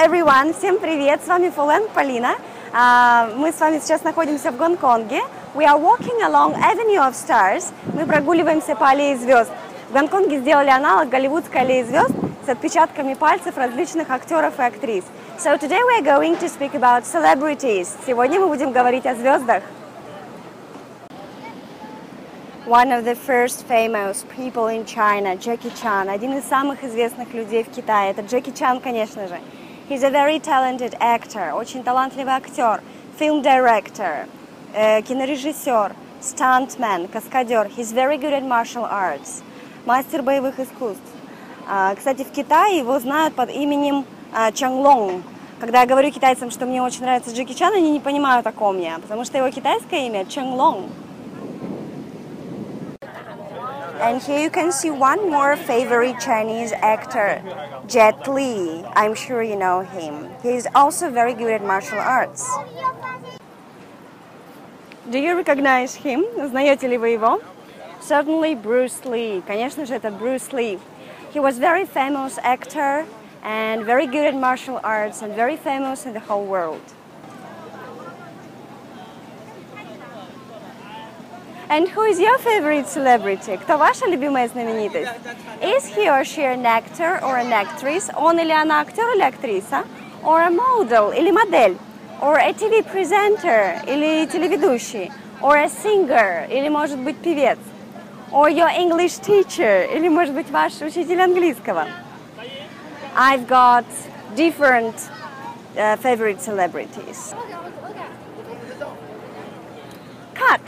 everyone! Всем привет! С вами Фулен Полина. А, Мы с вами сейчас находимся в Гонконге. We are walking along Avenue of Stars. Мы прогуливаемся по аллее звезд. В Гонконге сделали аналог голливудской аллеи звезд с отпечатками пальцев различных актеров и актрис. So today we are going to speak about celebrities. Сегодня мы будем говорить о звездах. One of the first famous people in China, Jackie Chan, один из самых известных людей в Китае. Это Джеки Чан, конечно же. He's a very talented actor, очень талантливый актер, film director, э, кинорежиссер, stuntman, каскадер. He's very good at martial arts, мастер боевых искусств. А, кстати, в Китае его знают под именем а, Чанг Лонг. Когда я говорю китайцам, что мне очень нравится Джеки Чан, они не понимают, о ком я, потому что его китайское имя Чанг Лонг. And here you can see one more favorite Chinese actor, Jet Li. I'm sure you know him. He's also very good at martial arts. Do you recognize him? Знаете ли вы его? Certainly Bruce Lee. Конечно же, это Bruce Lee. He was very famous actor and very good at martial arts and very famous in the whole world. And who is your favorite celebrity? Кто ваша любимая знаменитость? Is he or she an actor or an actress? Он или она актер или актриса? Or a model или модель? Or a TV presenter или телеведущий? Or a singer или может быть певец? Or your English teacher или может быть ваш учитель английского? I've got different uh, favorite celebrities. Cut.